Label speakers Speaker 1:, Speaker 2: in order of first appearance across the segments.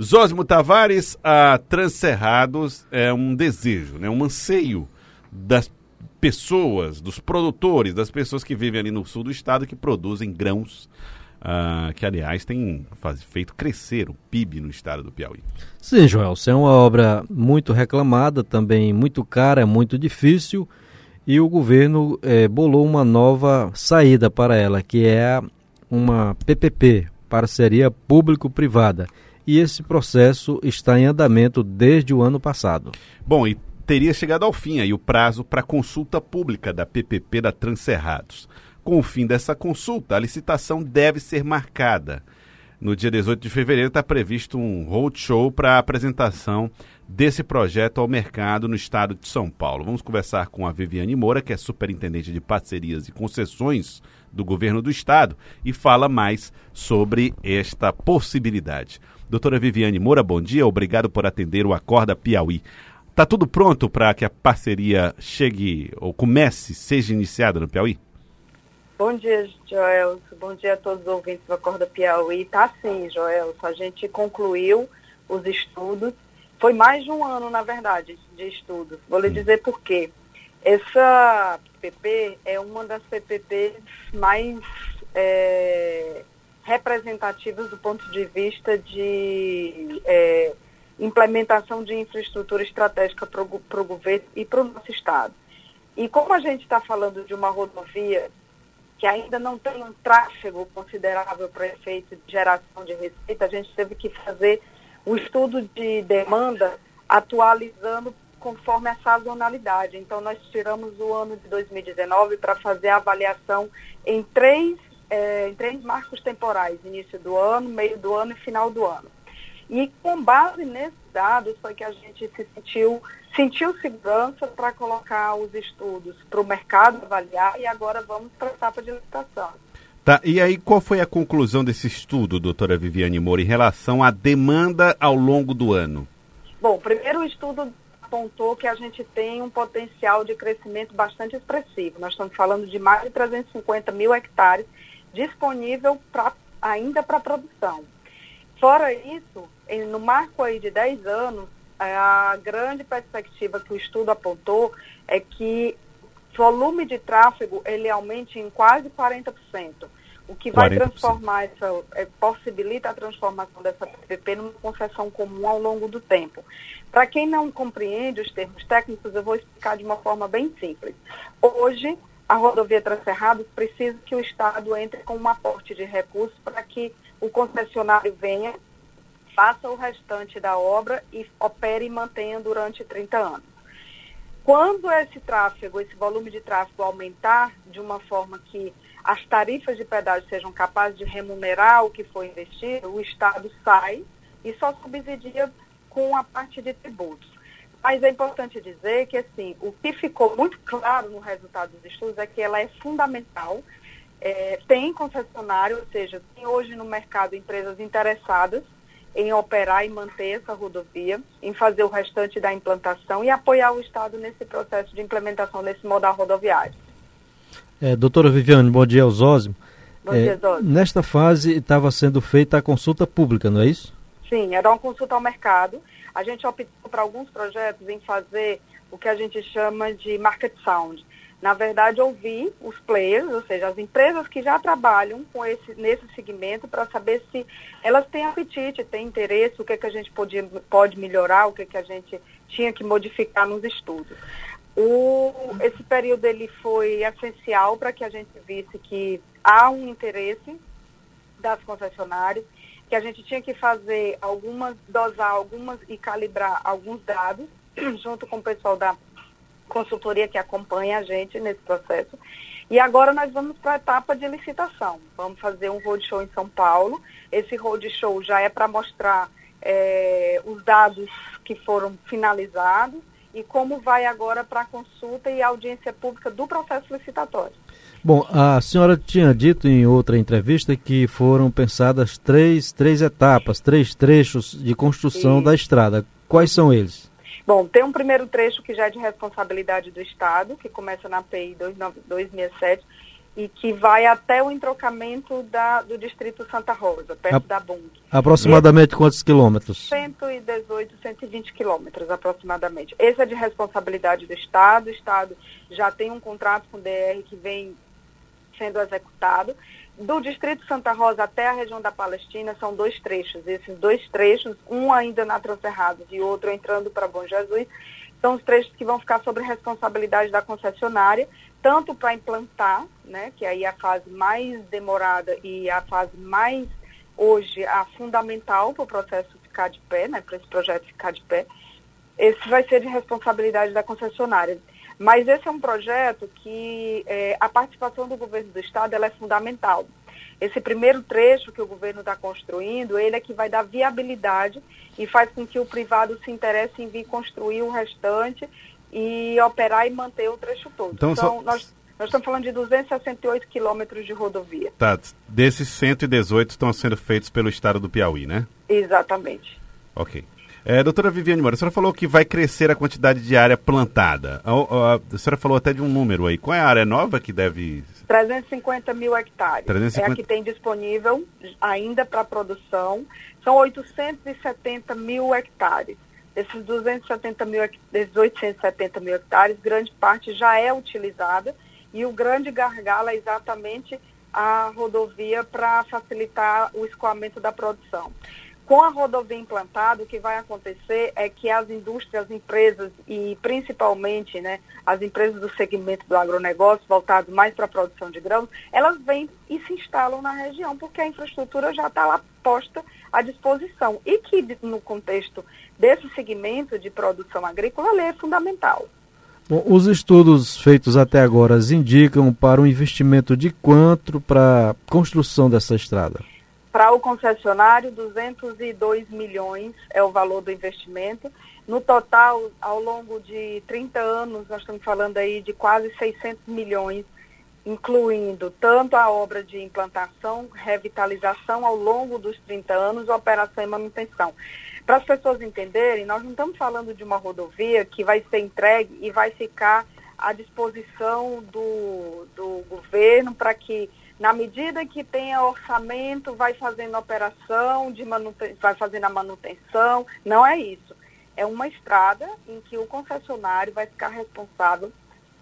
Speaker 1: Zósimo Tavares, a Transcerrados é um desejo, né, um anseio das pessoas, dos produtores, das pessoas que vivem ali no sul do estado que produzem grãos, uh, que aliás tem faz, feito crescer o PIB no estado do Piauí.
Speaker 2: Sim, Joel, é uma obra muito reclamada, também muito cara, muito difícil, e o governo eh, bolou uma nova saída para ela, que é uma PPP, parceria público-privada e esse processo está em andamento desde o ano passado.
Speaker 1: Bom, e teria chegado ao fim aí o prazo para consulta pública da PPP da Transerrados. Com o fim dessa consulta, a licitação deve ser marcada. No dia 18 de fevereiro está previsto um roadshow para a apresentação desse projeto ao mercado no estado de São Paulo. Vamos conversar com a Viviane Moura, que é superintendente de parcerias e concessões do governo do estado, e fala mais sobre esta possibilidade. Doutora Viviane Moura, bom dia, obrigado por atender o Acorda Piauí. Está tudo pronto para que a parceria chegue ou comece, seja iniciada no Piauí?
Speaker 3: Bom dia, Joel. Bom dia a todos os ouvintes do Acorda Piauí. Tá sim, Joel. A gente concluiu os estudos. Foi mais de um ano, na verdade, de estudos. Vou lhe dizer por quê. Essa PPP é uma das PPPs mais é, representativas do ponto de vista de é, implementação de infraestrutura estratégica para o governo e para o nosso Estado. E como a gente está falando de uma rodovia que ainda não tem um tráfego considerável para efeito de geração de receita, a gente teve que fazer o um estudo de demanda atualizando conforme a sazonalidade. Então, nós tiramos o ano de 2019 para fazer a avaliação em três é, em três marcos temporais, início do ano, meio do ano e final do ano. E com base nesses dados foi que a gente se sentiu, sentiu segurança para colocar os estudos para o mercado avaliar e agora vamos para a etapa de licitação.
Speaker 1: Tá, e aí qual foi a conclusão desse estudo, doutora Viviane Moura, em relação à demanda ao longo do ano?
Speaker 3: Bom, primeiro o estudo apontou que a gente tem um potencial de crescimento bastante expressivo. Nós estamos falando de mais de 350 mil hectares disponível pra, ainda para produção. Fora isso, no marco aí de 10 anos, é, a grande perspectiva que o estudo apontou é que volume de tráfego ele aumente em quase 40%, o que vai 40%. transformar essa, é, possibilita a transformação dessa PPP numa concessão comum ao longo do tempo. Para quem não compreende os termos técnicos, eu vou explicar de uma forma bem simples. Hoje, a rodovia Transcerrados precisa que o Estado entre com um aporte de recursos para que o concessionário venha, faça o restante da obra e opere e mantenha durante 30 anos. Quando esse tráfego, esse volume de tráfego aumentar de uma forma que as tarifas de pedágio sejam capazes de remunerar o que foi investido, o Estado sai e só subsidia com a parte de tributos. Mas é importante dizer que, assim, o que ficou muito claro no resultado dos estudos é que ela é fundamental. É, tem concessionário, ou seja, tem hoje no mercado empresas interessadas em operar e manter essa rodovia, em fazer o restante da implantação e apoiar o Estado nesse processo de implementação desse modal rodoviário.
Speaker 2: É, doutora Viviane, bom dia, Osósimo.
Speaker 3: Bom é, dia, Osósimo.
Speaker 2: Nesta fase estava sendo feita a consulta pública, não é isso?
Speaker 3: Sim, era uma consulta ao mercado. A gente optou para alguns projetos em fazer o que a gente chama de market sound. Na verdade, ouvir os players, ou seja, as empresas que já trabalham com esse, nesse segmento para saber se elas têm apetite, têm interesse, o que, é que a gente pode, pode melhorar, o que, é que a gente tinha que modificar nos estudos. O, esse período ele foi essencial para que a gente visse que há um interesse das concessionárias que a gente tinha que fazer algumas, dosar algumas e calibrar alguns dados, junto com o pessoal da consultoria que acompanha a gente nesse processo. E agora nós vamos para a etapa de licitação. Vamos fazer um roadshow em São Paulo. Esse roadshow já é para mostrar é, os dados que foram finalizados e como vai agora para a consulta e audiência pública do processo licitatório.
Speaker 2: Bom, a senhora tinha dito em outra entrevista que foram pensadas três, três etapas, três trechos de construção da estrada. Quais são eles?
Speaker 3: Bom, tem um primeiro trecho que já é de responsabilidade do Estado, que começa na PI 267 e que vai até o entrocamento da, do Distrito Santa Rosa, perto a, da Bung.
Speaker 2: Aproximadamente quantos quilômetros?
Speaker 3: 118, 120 quilômetros aproximadamente. Esse é de responsabilidade do Estado. O Estado já tem um contrato com o DR que vem sendo executado. Do Distrito Santa Rosa até a região da Palestina são dois trechos. Esses dois trechos, um ainda na Transcerrados e outro entrando para Bom Jesus, são os trechos que vão ficar sob responsabilidade da concessionária, tanto para implantar, né, que aí é a fase mais demorada e a fase mais, hoje, a fundamental para o processo ficar de pé, né, para esse projeto ficar de pé, esse vai ser de responsabilidade da concessionária. Mas esse é um projeto que é, a participação do governo do estado ela é fundamental. Esse primeiro trecho que o governo está construindo, ele é que vai dar viabilidade e faz com que o privado se interesse em vir construir o restante e operar e manter o trecho todo. Então, então só... nós, nós estamos falando de 268 quilômetros de rodovia.
Speaker 1: Tá, desses 118 estão sendo feitos pelo estado do Piauí, né?
Speaker 3: Exatamente.
Speaker 1: Ok. É, doutora Viviane Moura, a senhora falou que vai crescer a quantidade de área plantada. A, a, a, senhora falou até de um número aí. Qual é a área nova que deve.
Speaker 3: 350 mil hectares. 350... É a que tem disponível ainda para produção. São 870 mil hectares. Desses 270 mil, desses 870 mil hectares, grande parte já é utilizada e o grande gargalo é exatamente a rodovia para facilitar o escoamento da produção. Com a rodovia implantada, o que vai acontecer é que as indústrias, as empresas e principalmente né, as empresas do segmento do agronegócio, voltadas mais para a produção de grãos, elas vêm e se instalam na região, porque a infraestrutura já está lá posta à disposição. E que no contexto desse segmento de produção agrícola, ela é fundamental.
Speaker 2: Bom, os estudos feitos até agora indicam para um investimento de quanto para a construção dessa estrada?
Speaker 3: Para o concessionário, 202 milhões é o valor do investimento. No total, ao longo de 30 anos, nós estamos falando aí de quase 600 milhões, incluindo tanto a obra de implantação, revitalização ao longo dos 30 anos, operação e manutenção. Para as pessoas entenderem, nós não estamos falando de uma rodovia que vai ser entregue e vai ficar à disposição do, do governo para que na medida que tenha orçamento, vai fazendo operação, de vai fazendo a manutenção. Não é isso. É uma estrada em que o concessionário vai ficar responsável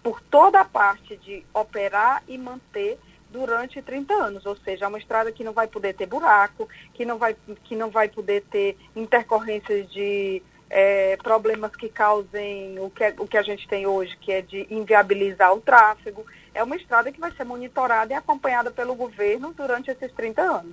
Speaker 3: por toda a parte de operar e manter durante 30 anos, ou seja, é uma estrada que não vai poder ter buraco, que não vai, que não vai poder ter intercorrências de é, problemas que causem o que, é, o que a gente tem hoje, que é de inviabilizar o tráfego. É uma estrada que vai ser monitorada e acompanhada pelo governo durante esses 30 anos.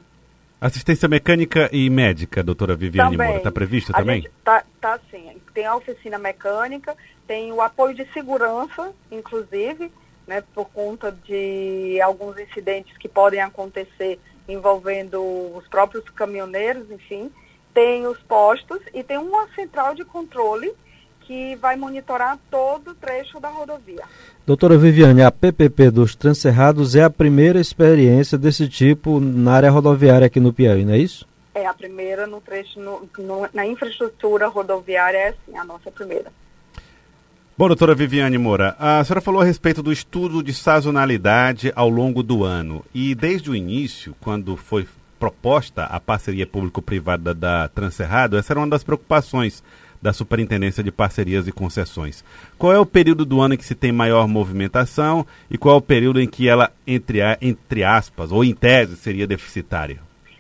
Speaker 1: Assistência mecânica e médica, doutora Viviane também. Moura, está prevista também?
Speaker 3: Está tá, sim. Tem a oficina mecânica, tem o apoio de segurança, inclusive, né, por conta de alguns incidentes que podem acontecer envolvendo os próprios caminhoneiros, enfim tem os postos e tem uma central de controle que vai monitorar todo o trecho da rodovia.
Speaker 2: Doutora Viviane, a PPP dos Transcerrados é a primeira experiência desse tipo na área rodoviária aqui no Piauí, não é isso?
Speaker 3: É a primeira no trecho, no, no, na infraestrutura rodoviária, é sim, a nossa primeira.
Speaker 1: Bom, doutora Viviane Moura, a senhora falou a respeito do estudo de sazonalidade ao longo do ano. E desde o início, quando foi proposta a parceria público-privada da Transerrado, essa era uma das preocupações da Superintendência de Parcerias e Concessões. Qual é o período do ano em que se tem maior movimentação e qual é o período em que ela, entre, entre aspas, ou em tese, seria deficitária?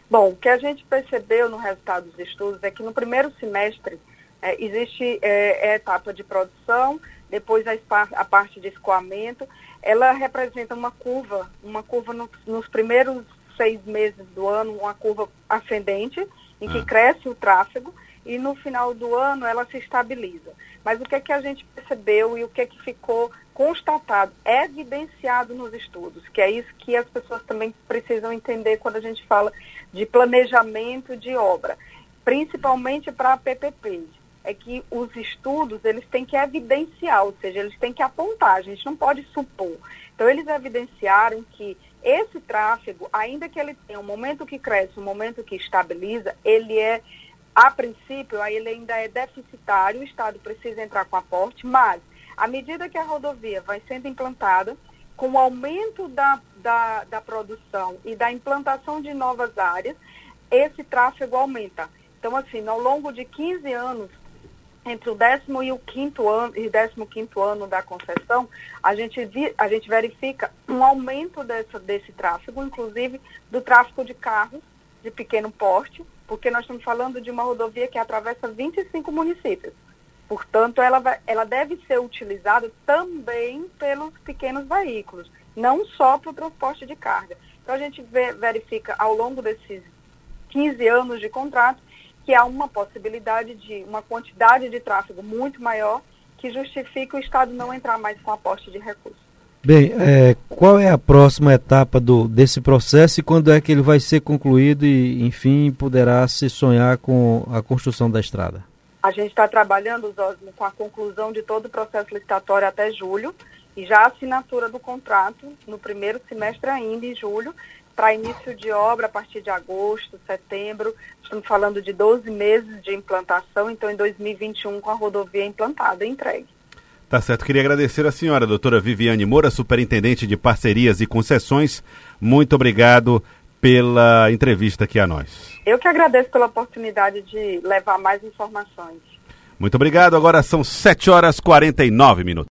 Speaker 3: Bom, o que a gente percebeu no resultado dos estudos é que no primeiro semestre é, existe é, a etapa de produção, depois a, a, parte de escoamento. Ela representa uma curva, uma curva no, nos primeiros seis meses do ano uma curva ascendente, em que ah. cresce o tráfego, e no final do ano ela se estabiliza. Mas o que é que a gente percebeu e o que é que ficou constatado, evidenciado nos estudos, que é isso que as pessoas também precisam entender quando a gente fala de planejamento de obra, principalmente para a PPP, é que os estudos eles têm que evidenciar, ou seja, eles têm que apontar, a gente não pode supor. Então eles evidenciaram que esse tráfego, ainda que ele tenha um momento que cresce, um momento que estabiliza, ele é, a princípio, ele ainda é deficitário, o Estado precisa entrar com aporte, mas à medida que a rodovia vai sendo implantada, com o aumento da, da, da produção e da implantação de novas áreas, esse tráfego aumenta. Então, assim, ao longo de 15 anos, entre o décimo e o quinto ano e décimo quinto ano da concessão, a gente, vi, a gente verifica um aumento dessa, desse tráfego, inclusive do tráfego de carros de pequeno porte, porque nós estamos falando de uma rodovia que atravessa 25 municípios. Portanto, ela, vai, ela deve ser utilizada também pelos pequenos veículos, não só para o transporte de carga. Então, a gente vê, verifica ao longo desses 15 anos de contrato que há uma possibilidade de uma quantidade de tráfego muito maior que justifique o Estado não entrar mais com aporte de recursos.
Speaker 2: Bem, é, qual é a próxima etapa do, desse processo e quando é que ele vai ser concluído e, enfim, poderá se sonhar com a construção da estrada?
Speaker 3: A gente está trabalhando, Zosmo, com a conclusão de todo o processo licitatório até julho e já a assinatura do contrato no primeiro semestre ainda, em julho, para início de obra a partir de agosto, setembro. Estamos falando de 12 meses de implantação, então em 2021 com a rodovia implantada e entregue.
Speaker 1: Tá certo. Queria agradecer a senhora, doutora Viviane Moura, superintendente de parcerias e concessões. Muito obrigado pela entrevista aqui a nós.
Speaker 3: Eu que agradeço pela oportunidade de levar mais informações.
Speaker 1: Muito obrigado. Agora são 7 horas e 49 minutos.